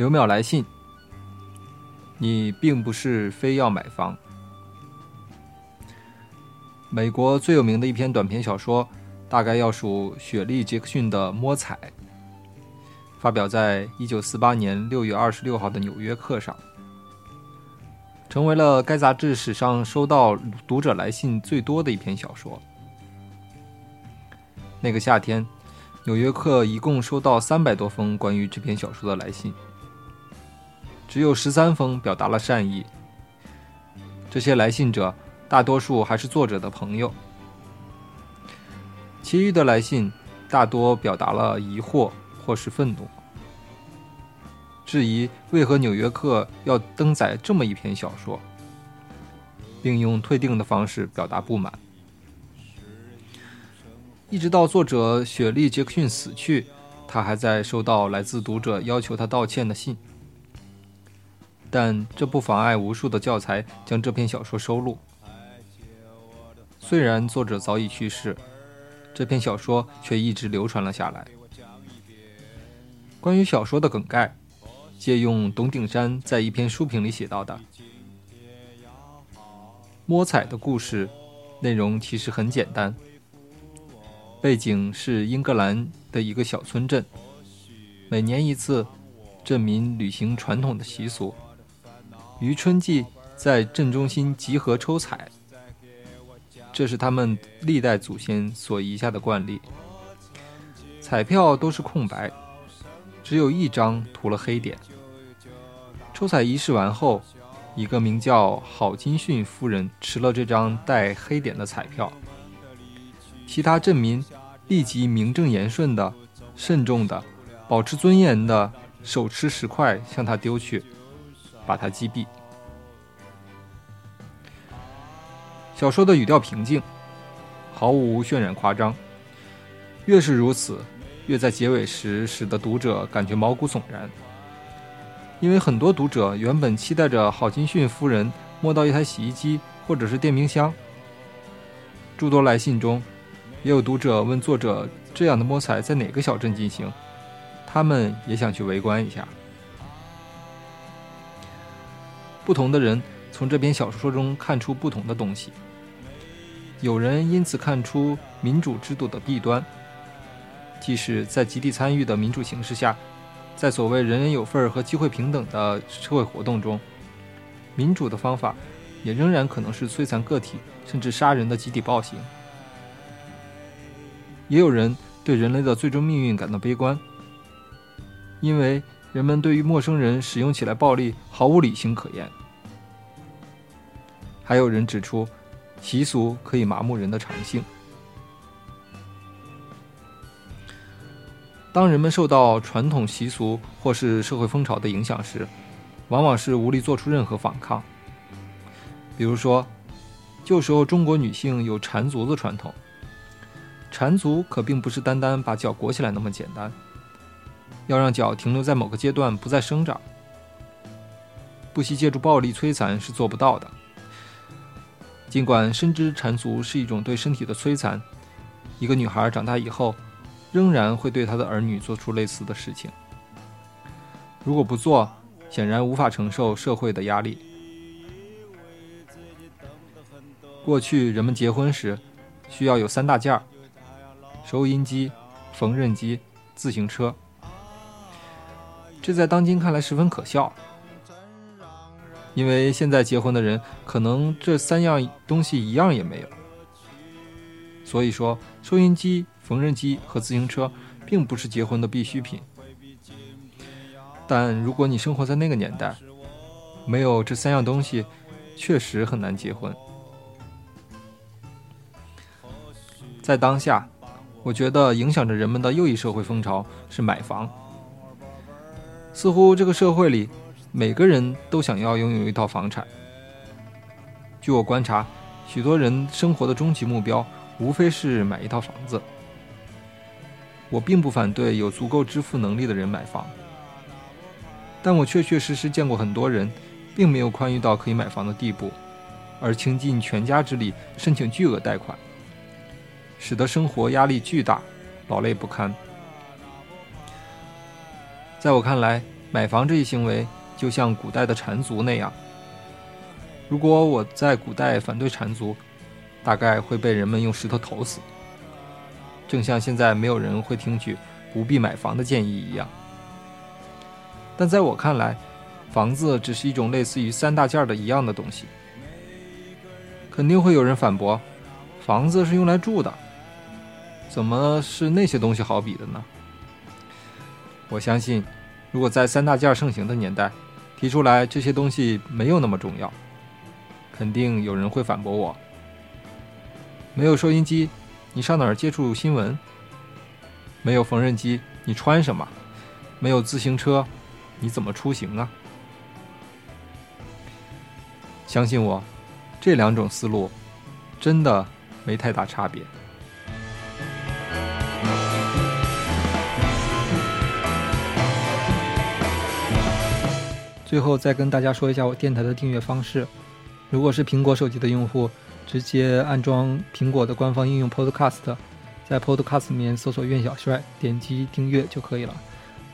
刘淼来信，你并不是非要买房。美国最有名的一篇短篇小说，大概要数雪莉·杰克逊的《摸彩》，发表在一九四八年六月二十六号的《纽约客》上，成为了该杂志史上收到读者来信最多的一篇小说。那个夏天，《纽约客》一共收到三百多封关于这篇小说的来信。只有十三封表达了善意。这些来信者大多数还是作者的朋友，其余的来信大多表达了疑惑或是愤怒，质疑为何《纽约客》要登载这么一篇小说，并用退订的方式表达不满。一直到作者雪莉·杰克逊死去，他还在收到来自读者要求他道歉的信。但这不妨碍无数的教材将这篇小说收录。虽然作者早已去世，这篇小说却一直流传了下来。关于小说的梗概，借用董鼎山在一篇书评里写到的：“摸彩的故事内容其实很简单，背景是英格兰的一个小村镇，每年一次，镇民履行传统的习俗。”于春季在镇中心集合抽彩，这是他们历代祖先所遗下的惯例。彩票都是空白，只有一张涂了黑点。抽彩仪式完后，一个名叫郝金逊夫人持了这张带黑点的彩票，其他镇民立即名正言顺的、慎重的、保持尊严的手持石块向他丢去。把他击毙。小说的语调平静，毫无渲染夸张。越是如此，越在结尾时使得读者感觉毛骨悚然。因为很多读者原本期待着郝金逊夫人摸到一台洗衣机或者是电冰箱。诸多来信中，也有读者问作者：这样的摸彩在哪个小镇进行？他们也想去围观一下。不同的人从这篇小说中看出不同的东西。有人因此看出民主制度的弊端，即使在集体参与的民主形势下，在所谓“人人有份儿”和机会平等的社会活动中，民主的方法也仍然可能是摧残个体甚至杀人的集体暴行。也有人对人类的最终命运感到悲观，因为人们对于陌生人使用起来暴力毫无理性可言。还有人指出，习俗可以麻木人的常性。当人们受到传统习俗或是社会风潮的影响时，往往是无力做出任何反抗。比如说，旧时候中国女性有缠足的传统，缠足可并不是单单把脚裹起来那么简单，要让脚停留在某个阶段不再生长，不惜借助暴力摧残是做不到的。尽管深知缠足是一种对身体的摧残，一个女孩长大以后，仍然会对她的儿女做出类似的事情。如果不做，显然无法承受社会的压力。过去人们结婚时，需要有三大件儿：收音机、缝纫机、自行车。这在当今看来十分可笑。因为现在结婚的人可能这三样东西一样也没有，所以说收音机、缝纫机和自行车并不是结婚的必需品。但如果你生活在那个年代，没有这三样东西，确实很难结婚。在当下，我觉得影响着人们的又一社会风潮是买房。似乎这个社会里，每个人都想要拥有一套房产。据我观察，许多人生活的终极目标，无非是买一套房子。我并不反对有足够支付能力的人买房，但我确确实实见过很多人，并没有宽裕到可以买房的地步，而倾尽全家之力申请巨额贷款，使得生活压力巨大，劳累不堪。在我看来，买房这一行为就像古代的缠足那样。如果我在古代反对缠足，大概会被人们用石头投死。正像现在没有人会听取不必买房的建议一样。但在我看来，房子只是一种类似于三大件的一样的东西。肯定会有人反驳：房子是用来住的，怎么是那些东西好比的呢？我相信，如果在三大件盛行的年代提出来这些东西没有那么重要，肯定有人会反驳我。没有收音机，你上哪儿接触新闻？没有缝纫机，你穿什么？没有自行车，你怎么出行啊？相信我，这两种思路真的没太大差别。最后再跟大家说一下我电台的订阅方式。如果是苹果手机的用户，直接安装苹果的官方应用 Podcast，在 Podcast 里面搜索“苑小帅”，点击订阅就可以了。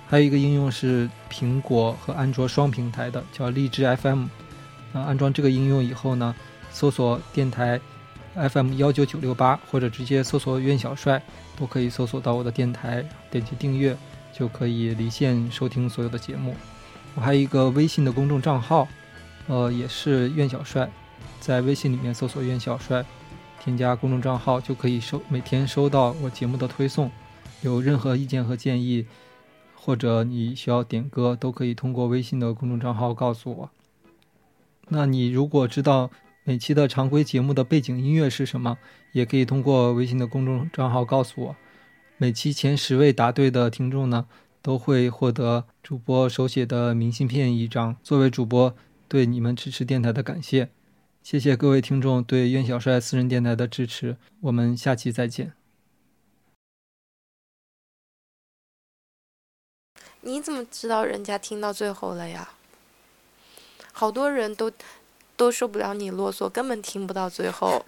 还有一个应用是苹果和安卓双平台的，叫荔枝 FM。那安装这个应用以后呢，搜索电台 FM 幺九九六八，或者直接搜索“苑小帅”，都可以搜索到我的电台，点击订阅就可以离线收听所有的节目。我还有一个微信的公众账号，呃，也是苑小帅，在微信里面搜索“苑小帅”，添加公众账号就可以收每天收到我节目的推送。有任何意见和建议，或者你需要点歌，都可以通过微信的公众账号告诉我。那你如果知道每期的常规节目的背景音乐是什么，也可以通过微信的公众账号告诉我。每期前十位答对的听众呢？都会获得主播手写的明信片一张，作为主播对你们支持电台的感谢。谢谢各位听众对苑小帅私人电台的支持，我们下期再见。你怎么知道人家听到最后了呀？好多人都都受不了你啰嗦，根本听不到最后。